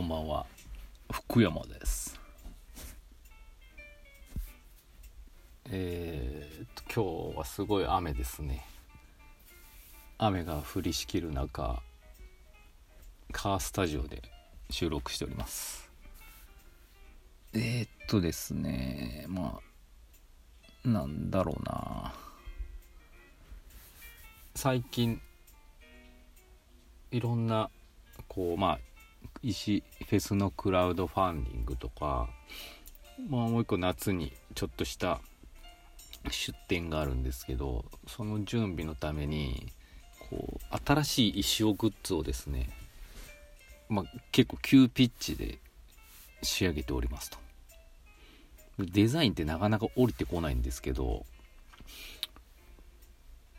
んばんは。福山です。えー、っと今日はすごい雨ですね。雨が降りしきる中カースタジオで収録しております。えー、っとですねまあなんだろうな。最近いろんなこうまあ石フェスのクラウドファンディングとか、まあ、もう一個夏にちょっとした出店があるんですけどその準備のためにこう新しい石尾グッズをですね、まあ、結構急ピッチで仕上げておりますと。デザインってなかなか降りてこないんですけど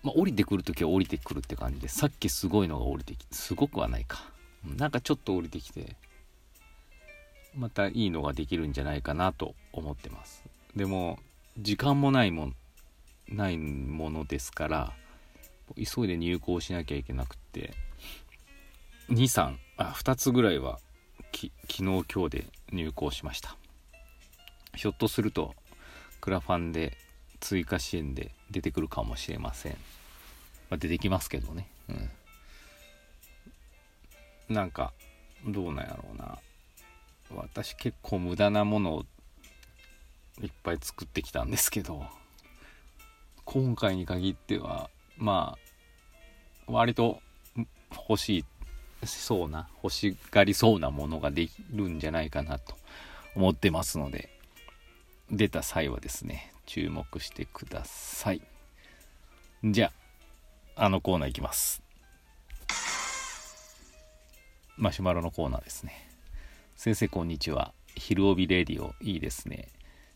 まあ、降りてくるときは降りてくるって感じでさっきすごいのが降りてきてすごくはないか。なんかちょっと降りてきてまたいいのができるんじゃないかなと思ってます。でも時間もないもんないものですから急いで入稿しなきゃいけなくって23あ2つぐらいはき昨日今日で入稿しました。ひょっとするとクラファンで追加支援で出てくるかもしれません、まあ、出てきますけどね。うん。なんかどうなんやろうな。私結構無駄なものをいっぱい作ってきたんですけど今回に限ってはまあ割と欲しいそうな欲しがりそうなものができるんじゃないかなと思ってますので出た際はですね注目してください。じゃああのコーナーいきます。マシュマロのコーナーですね。先生こんにちは。昼帯レディオいいですね。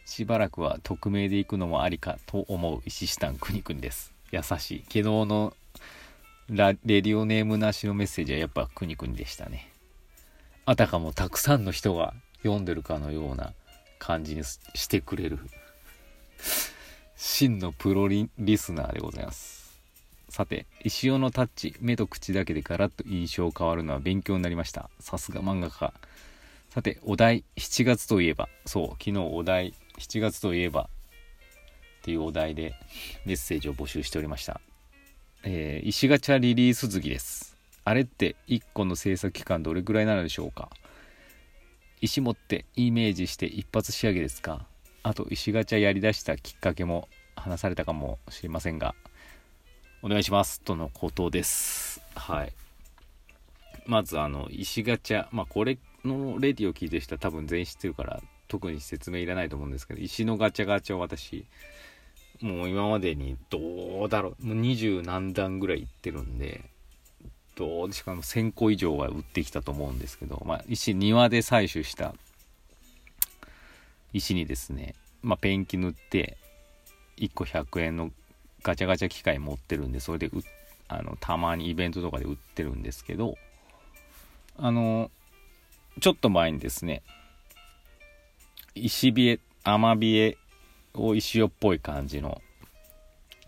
しばらくは匿名で行くのもありかと思う石下くにくにです。優しい。昨日のラレディオネームなしのメッセージはやっぱくにくにでしたね。あたかもたくさんの人が読んでるかのような感じにしてくれる真のプロリスナーでございます。さて、石尾のタッチ、目と口だけでガラッと印象変わるのは勉強になりました。さすが漫画家。さて、お題、7月といえば、そう、昨日お題、7月といえば、っていうお題でメッセージを募集しておりました。えー、石ガチャリリース月です。あれって1個の制作期間どれくらいなのでしょうか？石持ってイメージして一発仕上げですか？あと石ガチャやりだしたきっかけも話されたかもしれませんが、お願いしますとのことです。はい。まずあの石ガチャまあこれのレディを聞いてる人は多分全員知ってるから特に説明いらないと思うんですけど石のガチャガチャを私もう今までにどうだろう。もう二十何段ぐらいいってるんでどうしか。も1000個以上は売ってきたと思うんですけど、まあ、石庭で採取した石にですね、まあ、ペンキ塗って1個100円のガチャガチャ機械持ってるんでそれでうあのたまにイベントとかで売ってるんですけどあのちょっと前にですね石冷えアマビエを石尾っぽい感じの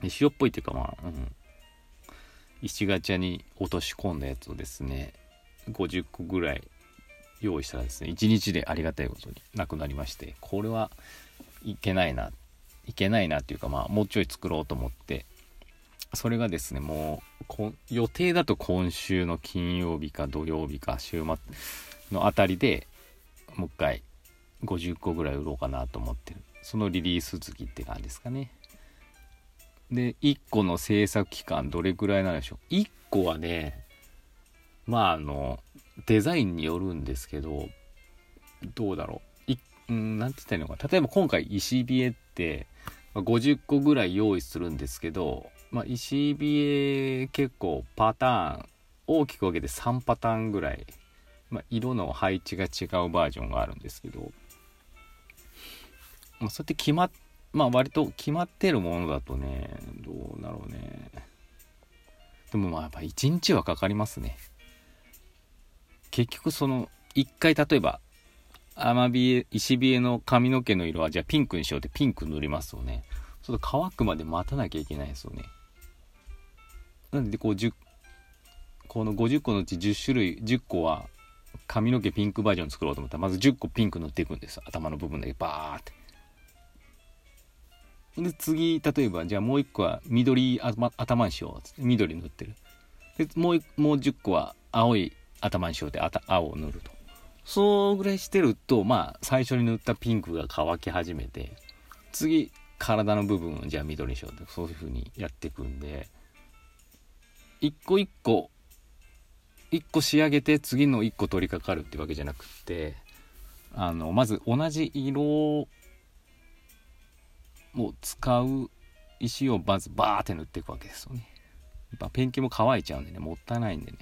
石尾っぽいっていうかまあ、うん、石ガチャに落とし込んだやつをですね50個ぐらい用意したらですね1日でありがたいことになくなりましてこれはいけないなっていけないなっていうかまあもうちょい作ろうと思って。それがですねもう予定だと今週の金曜日か土曜日か週末のあたりでもう一回50個ぐらい売ろうかなと思ってる。そのリリース月って感じですかね。で1個の制作期間どれぐらいなんでしょう。1個はねまああのデザインによるんですけどどうだろう。いうん何て言ったらいいのか例えば今回石冷えって50個ぐらい用意するんですけど、まあ、石冷え結構パターン大きく分けて3パターンぐらい、まあ、色の配置が違うバージョンがあるんですけど、まあ、そうやって決まっまあ割と決まってるものだとねどうだろうね。でもまあやっぱ1日はかかりますね。結局その1回例えばアマビエ、石ビエの髪の毛の色はじゃあピンクにしようってピンク塗りますよね。ちょっと乾くまで待たなきゃいけないですよね。なんでこう10、この50個のうち10種類、10個は髪の毛ピンクバージョン作ろうと思ったらまず10個ピンク塗っていくんです頭の部分だけバーってで次例えばじゃあもう1個は緑頭にしよう緑塗ってるでもうもう10個は青い頭にしようって青を塗るとそうぐらいしてるとまあ最初に塗ったピンクが乾き始めて次体の部分をじゃあ緑にしようってそういう風にやっていくんで一個一個一個仕上げて次の一個取り掛かるってわけじゃなくってあのまず同じ色を使う石をまずバーって塗っていくわけですよね。やっぱペンキも乾いちゃうんでねもったいないんでね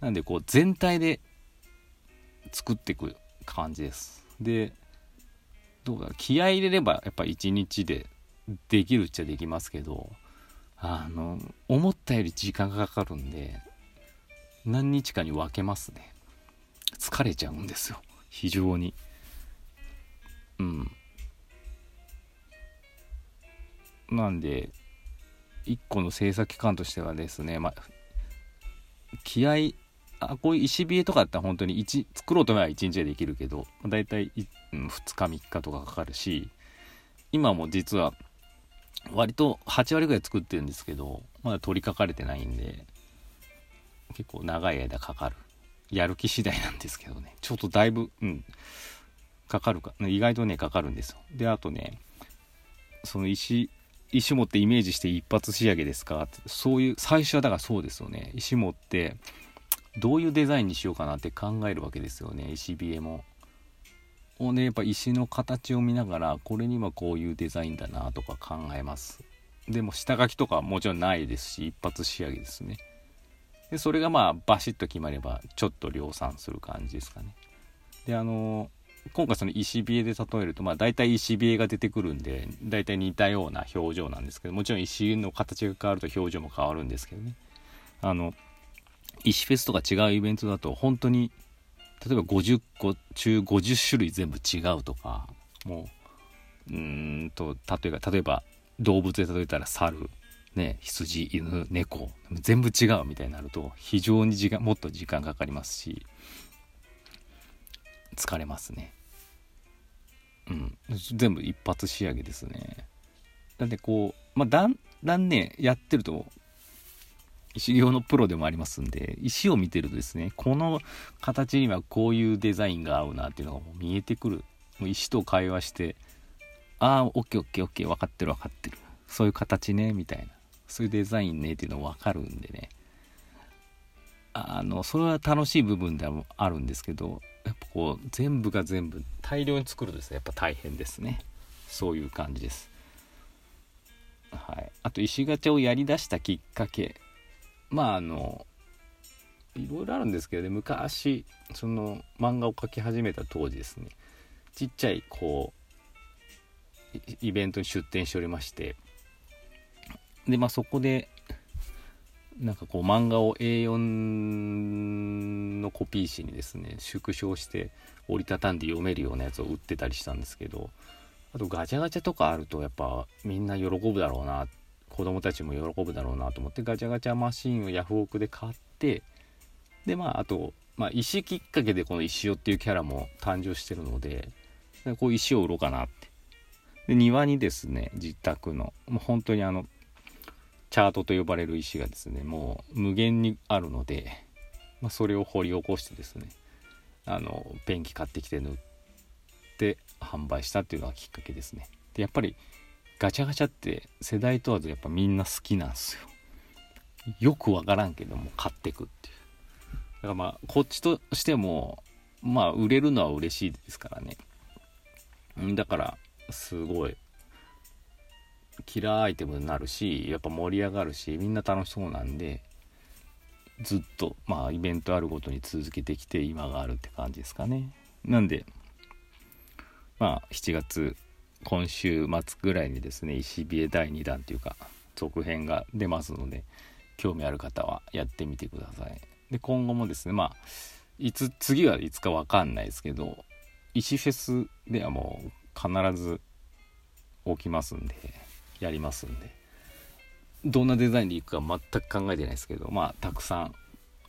なんでこう全体で作っていく感じです。でどうだ気合い入れればやっぱ1日でできるっちゃできますけどあの思ったより時間がかかるんで何日かに分けますね。疲れちゃうんですよ。非常に。うん。なんで1個の制作期間としてはですねまあ気合あこういう石冷えとかだったら本当に1作ろうと思えば1日でできるけどだいたい2日3日とかかかるし今も実は割と8割ぐらい作ってるんですけどまだ取りかかれてないんで結構長い間かかる。やる気次第なんですけどね。ちょっとだいぶうん。かかるか。意外とねかかるんですよ。であとねその石石持ってイメージして一発仕上げですかそういう最初はだからそうですよね。石持ってどういうデザインにしようかなって考えるわけですよね石冷えも。をねやっぱ石の形を見ながらこれにはこういうデザインだなとか考えます。でも下書きとかもちろんないですし一発仕上げですね。でそれがまあバシッと決まればちょっと量産する感じですかね。であの今回その石冷えで例えるとまあ大体石冷えが出てくるんで大体似たような表情なんですけどもちろん石の形が変わると表情も変わるんですけどね。あの石フェスとか違うイベントだと本当に例えば50個中50種類全部違うとかもううんと例えば例えば動物で例えたら猿ね羊犬猫全部違うみたいになると非常に時間もっと時間かかりますし疲れますね。うん。全部一発仕上げですね。だってこうまあだんだんねやってると修行のプロでもありますんで、石を見てるとですね、この形にはこういうデザインが合うなっていうのがもう見えてくる。もう石と会話して、ああ、オッケーオッケーオッケー、分かってる分かってる。そういう形ね、みたいな。そういうデザインねっていうの分かるんでね。あの、それは楽しい部分ではあるんですけど、やっぱこう、全部が全部大量に作るとですね、やっぱ大変ですね。そういう感じです。はい。あと、石ガチャをやりだしたきっかけまああのいろいろあるんですけどね昔その漫画を描き始めた当時ですねちっちゃいこうイベントに出展しておりましてでまあそこでなんかこう漫画を A4 のコピー紙にですね縮小して折りたたんで読めるようなやつを売ってたりしたんですけどあとガチャガチャとかあるとやっぱみんな喜ぶだろうなっ子供たちも喜ぶだろうなと思ってガチャガチャマシンをヤフオクで買ってでまああと、まあ、石きっかけでこの石尾っていうキャラも誕生してるのでこう石を売ろうかなって。で庭にですね自宅のもう本当にあのチャートと呼ばれる石がですねもう無限にあるので、まあ、それを掘り起こしてですねあのペンキ買ってきて塗って販売したっていうのがきっかけですね。でやっぱりガチャガチャって世代問わずやっぱみんな好きなんですよ。よくわからんけども買ってくっていう。だからまあこっちとしてもまあ売れるのは嬉しいですからね。だからすごいキラーアイテムになるしやっぱ盛り上がるしみんな楽しそうなんでずっとまあイベントあるごとに続けてきて今があるって感じですかね。なんでまあ7月今週末ぐらいにですね石冷え第2弾というか続編が出ますので興味ある方はやってみてください。で今後もですねまあいつ次はいつか分かんないですけど石フェスではもう必ず起きますんでやりますんでどんなデザインでいくか全く考えてないですけどまあたくさん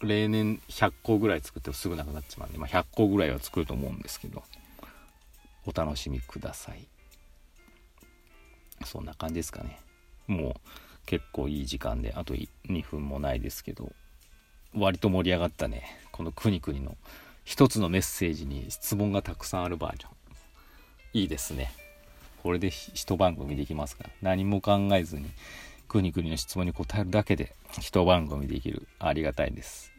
例年100個ぐらい作ってもすぐなくなっちまうんで、まあ、100個ぐらいは作ると思うんですけどお楽しみください。そんな感じですかねもう結構いい時間であと2分もないですけど割と盛り上がったねこのくにくにの一つのメッセージに質問がたくさんあるバージョンいいですねこれで一番組できますから何も考えずにくにくにの質問に答えるだけで一番組できるありがたいです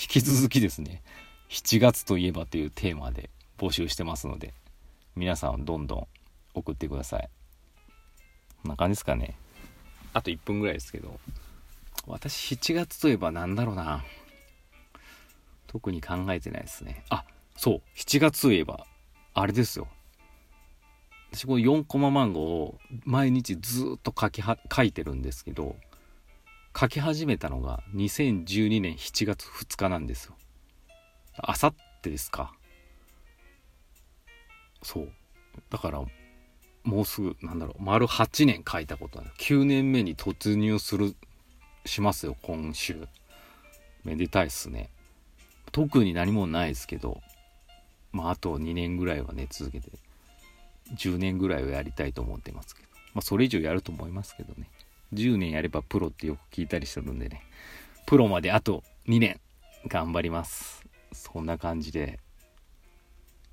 引き続きですね7月といえばというテーマで募集してますので皆さんどんどん送ってくださいんな感じですかね。あと1分ぐらいですけど。私7月といえば何だろうな。特に考えてないですね。あそう。7月といえばあれですよ。私この4コマ漫画を毎日ずっと書きは書いてるんですけど書き始めたのが2012年7月2日なんですよ。あさってですか。そう。だからもうすぐなんだろう丸8年書いたことな9年目に突入するしますよ今週。めでたいっすね。特に何もないですけどまああと2年ぐらいはね続けて10年ぐらいはやりたいと思ってますけど。まあそれ以上やると思いますけどね。10年やればプロってよく聞いたりするんでね。プロまであと2年頑張ります。そんな感じで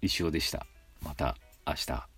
石尾でした。また明日。